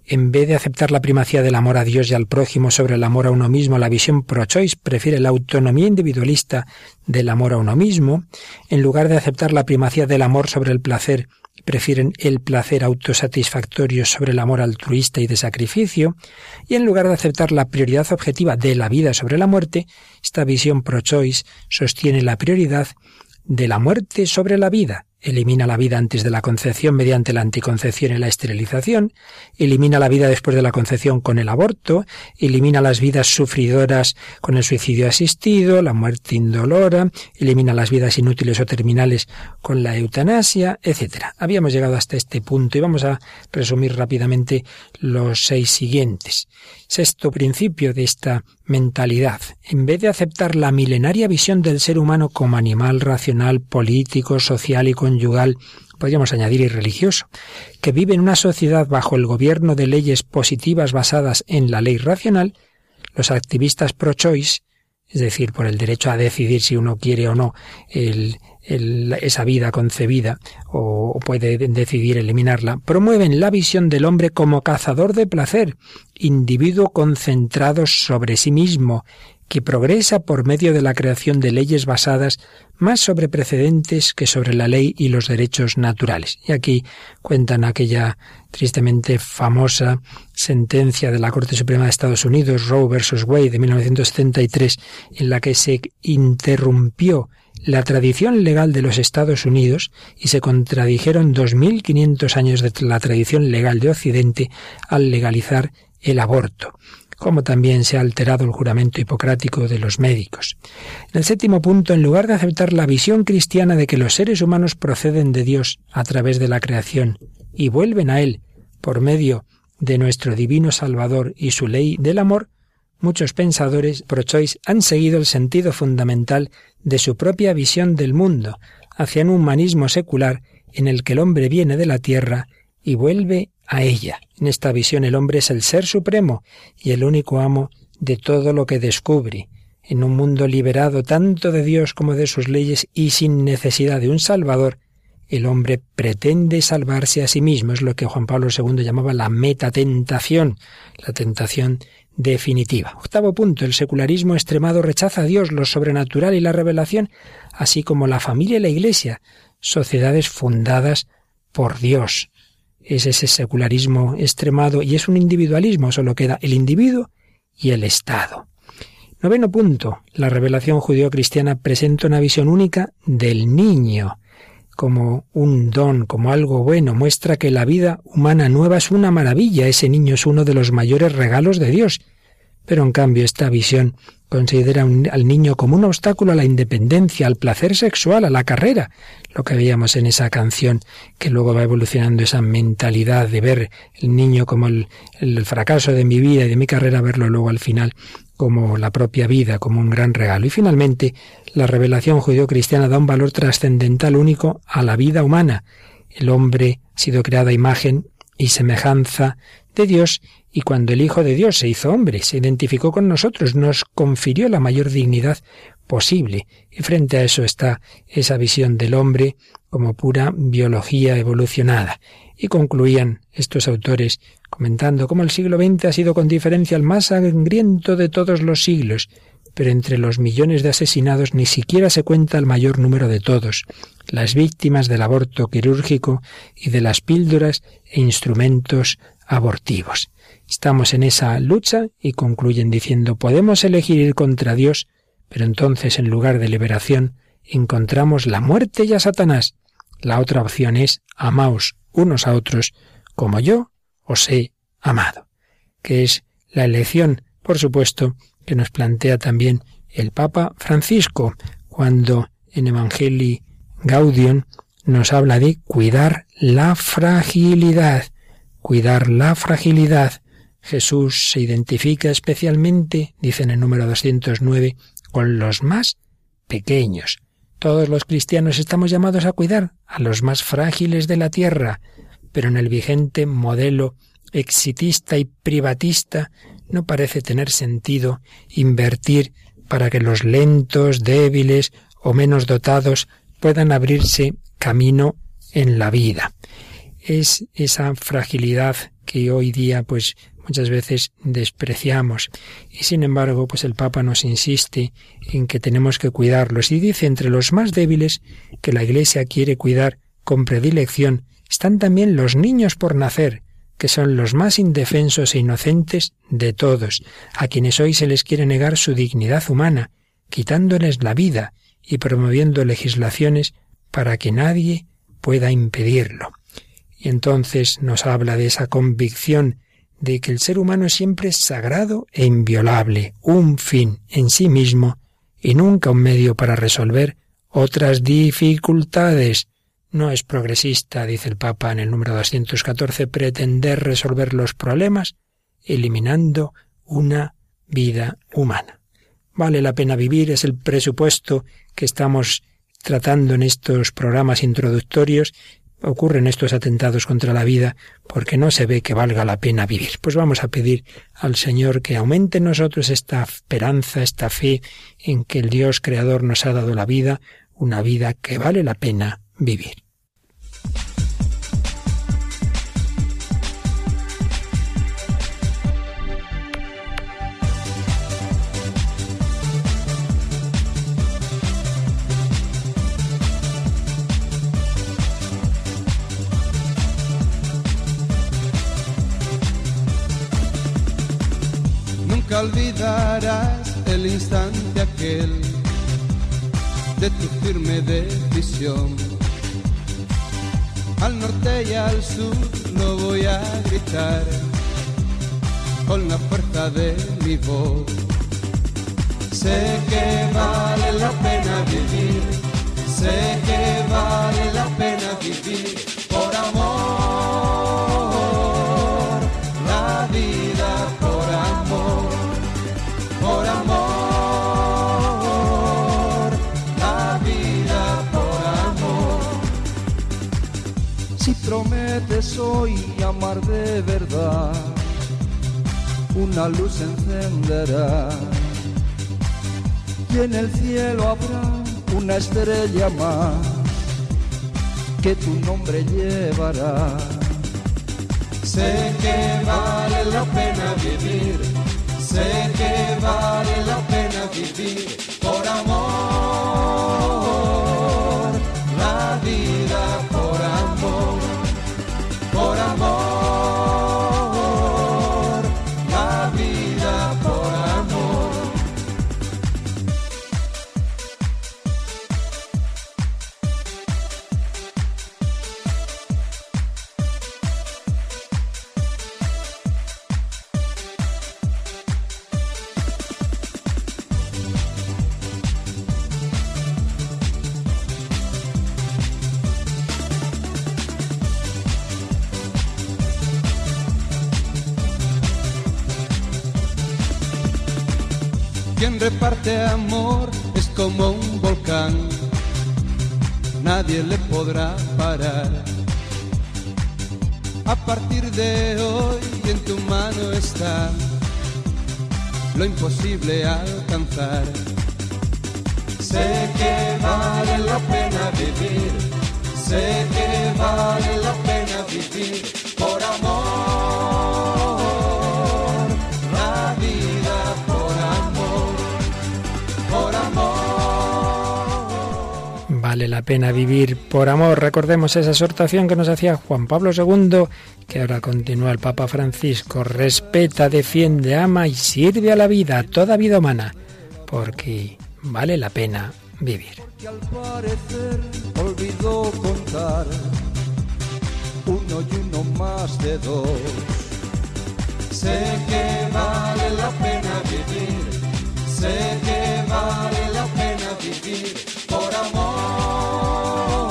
en vez de aceptar la primacía del amor a Dios y al prójimo sobre el amor a uno mismo, la visión pro-choice prefiere la autonomía individualista del amor a uno mismo, en lugar de aceptar la primacía del amor sobre el placer prefieren el placer autosatisfactorio sobre el amor altruista y de sacrificio, y en lugar de aceptar la prioridad objetiva de la vida sobre la muerte, esta visión pro-choice sostiene la prioridad de la muerte sobre la vida, elimina la vida antes de la concepción mediante la anticoncepción y la esterilización, elimina la vida después de la concepción con el aborto, elimina las vidas sufridoras con el suicidio asistido, la muerte indolora, elimina las vidas inútiles o terminales con la eutanasia, etc. Habíamos llegado hasta este punto y vamos a resumir rápidamente los seis siguientes. Sexto principio de esta mentalidad. En vez de aceptar la milenaria visión del ser humano como animal racional, político, social y conyugal, podríamos añadir y religioso, que vive en una sociedad bajo el gobierno de leyes positivas basadas en la ley racional, los activistas pro-choice, es decir, por el derecho a decidir si uno quiere o no el, esa vida concebida o, puede decidir eliminarla, promueven la visión del hombre como cazador de placer, individuo concentrado sobre sí mismo, que progresa por medio de la creación de leyes basadas más sobre precedentes que sobre la ley y los derechos naturales. Y aquí cuentan aquella tristemente famosa sentencia de la Corte Suprema de Estados Unidos, Roe versus Wade, de 1973, en la que se interrumpió la tradición legal de los Estados Unidos y se contradijeron 2.500 años de la tradición legal de Occidente al legalizar el aborto como también se ha alterado el juramento hipocrático de los médicos. En el séptimo punto, en lugar de aceptar la visión cristiana de que los seres humanos proceden de Dios a través de la creación y vuelven a Él por medio de nuestro divino Salvador y su ley del amor, muchos pensadores pro-choice han seguido el sentido fundamental de su propia visión del mundo, hacia un humanismo secular en el que el hombre viene de la tierra y vuelve a ella. En esta visión el hombre es el ser supremo y el único amo de todo lo que descubre. En un mundo liberado tanto de Dios como de sus leyes y sin necesidad de un Salvador, el hombre pretende salvarse a sí mismo. Es lo que Juan Pablo II llamaba la metatentación, la tentación definitiva. Octavo punto. El secularismo extremado rechaza a Dios, lo sobrenatural y la revelación, así como la familia y la Iglesia, sociedades fundadas por Dios es ese secularismo extremado y es un individualismo, solo queda el individuo y el Estado. Noveno punto. La revelación judío-cristiana presenta una visión única del niño como un don, como algo bueno, muestra que la vida humana nueva es una maravilla, ese niño es uno de los mayores regalos de Dios. Pero en cambio esta visión considera al niño como un obstáculo a la independencia, al placer sexual, a la carrera, lo que veíamos en esa canción que luego va evolucionando esa mentalidad de ver el niño como el, fracaso de mi vida y de mi carrera, verlo luego al final como la propia vida, como un gran regalo. Y finalmente, la revelación judío-cristiana da un valor trascendental único a la vida humana. El hombre ha sido creado a imagen y semejanza de Dios y cuando el Hijo de Dios se hizo hombre, se identificó con nosotros, nos confirió la mayor dignidad posible. Y frente a eso está esa visión del hombre como pura biología evolucionada. Y concluían estos autores comentando cómo el siglo XX ha sido con diferencia el más sangriento de todos los siglos, pero entre los millones de asesinados ni siquiera se cuenta el mayor número de todos, las víctimas del aborto quirúrgico y de las píldoras e instrumentos abortivos. Estamos en esa lucha y concluyen diciendo podemos elegir ir contra Dios, pero entonces en lugar de liberación encontramos la muerte y a Satanás. La otra opción es amaos unos a otros como yo os he amado, que es la elección, por supuesto, que nos plantea también el Papa Francisco cuando en Evangelii Gaudium nos habla de cuidar la fragilidad, cuidar la fragilidad. Jesús se identifica especialmente, dice en el número 209, con los más pequeños. Todos los cristianos estamos llamados a cuidar a los más frágiles de la tierra, pero en el vigente modelo exitista y privatista no parece tener sentido invertir para que los lentos, débiles o menos dotados puedan abrirse camino en la vida. Es esa fragilidad que hoy día pues muchas veces despreciamos y sin embargo pues el Papa nos insiste en que tenemos que cuidarlos y dice entre los más débiles que la Iglesia quiere cuidar con predilección están también los niños por nacer, que son los más indefensos e inocentes de todos, a quienes hoy se les quiere negar su dignidad humana, quitándoles la vida y promoviendo legislaciones para que nadie pueda impedirlo. Y entonces nos habla de esa convicción de que el ser humano siempre es sagrado e inviolable, un fin en sí mismo y nunca un medio para resolver otras dificultades. No es progresista, dice el Papa en el número 214, pretender resolver los problemas eliminando una vida humana. Vale la pena vivir es el presupuesto que estamos tratando en estos programas introductorios ocurren estos atentados contra la vida porque no se ve que valga la pena vivir. Pues vamos a pedir al Señor que aumente en nosotros esta esperanza, esta fe en que el Dios Creador nos ha dado la vida, una vida que vale la pena vivir. Olvidarás el instante aquel de tu firme decisión. Al norte y al sur lo voy a gritar con la fuerza de mi voz. Sé que vale la pena vivir, sé que vale la pena vivir hoy amar de verdad, una luz encenderá. Y en el cielo habrá una estrella más que tu nombre llevará. Sé que vale la pena vivir Sé que vale la pena vivir por amor, la vida imposible alcanzar. Sé que vale la pena vivir, sé que vale la pena vivir Vale la pena vivir por amor. Recordemos esa exhortación que nos hacía Juan Pablo II, que ahora continúa el Papa Francisco. Respeta, defiende, ama y sirve a la vida, a toda vida humana, porque vale la pena vivir. uno y uno más de dos. Sé que vale la pena vivir, sé que vale la pena vivir por amor,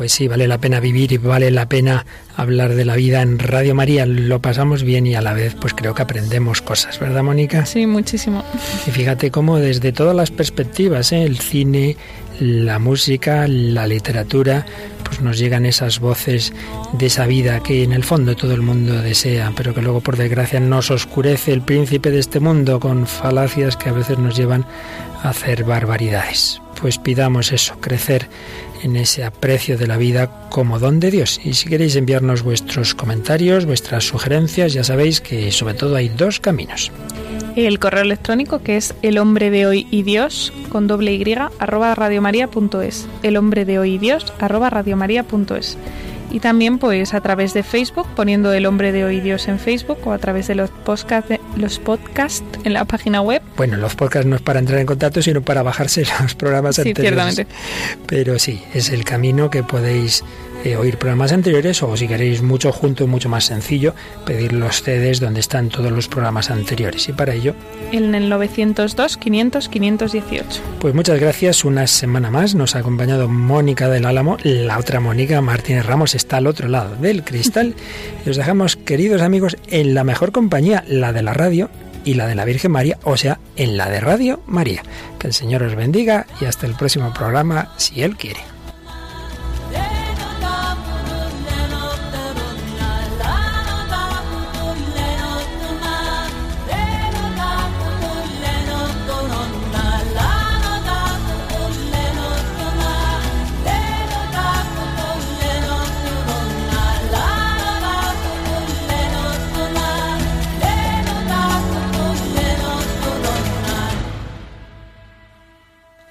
Pues sí, vale la pena vivir y vale la pena hablar de la vida en Radio María. Lo pasamos bien y a la vez pues creo que aprendemos cosas, ¿verdad Mónica? Sí, muchísimo. Y fíjate cómo desde todas las perspectivas, ¿eh? el cine, la música, la literatura, pues nos llegan esas voces de esa vida que en el fondo todo el mundo desea, pero que luego por desgracia nos oscurece el príncipe de este mundo con falacias que a veces nos llevan a hacer barbaridades. Pues pidamos eso, crecer en ese aprecio de la vida como don de Dios. Y si queréis enviarnos vuestros comentarios, vuestras sugerencias, ya sabéis que sobre todo hay dos caminos. El correo electrónico que es el hombre de hoy y Dios con doble y arroba radiomaria.es. El hombre de hoy y Dios arroba radiomaria.es y también pues a través de Facebook poniendo el hombre de hoy Dios en Facebook o a través de los podcasts los podcasts en la página web. Bueno, los podcasts no es para entrar en contacto, sino para bajarse los programas sí, anteriores. Ciertamente. Pero sí, es el camino que podéis eh, oír programas anteriores o si queréis mucho junto, mucho más sencillo, pedir los CDs donde están todos los programas anteriores. Y para ello... En el 902 500 518. Pues muchas gracias. Una semana más nos ha acompañado Mónica del Álamo. La otra Mónica Martínez Ramos está al otro lado del cristal. y os dejamos, queridos amigos, en la mejor compañía, la de la radio y la de la Virgen María, o sea, en la de Radio María. Que el Señor os bendiga y hasta el próximo programa, si Él quiere.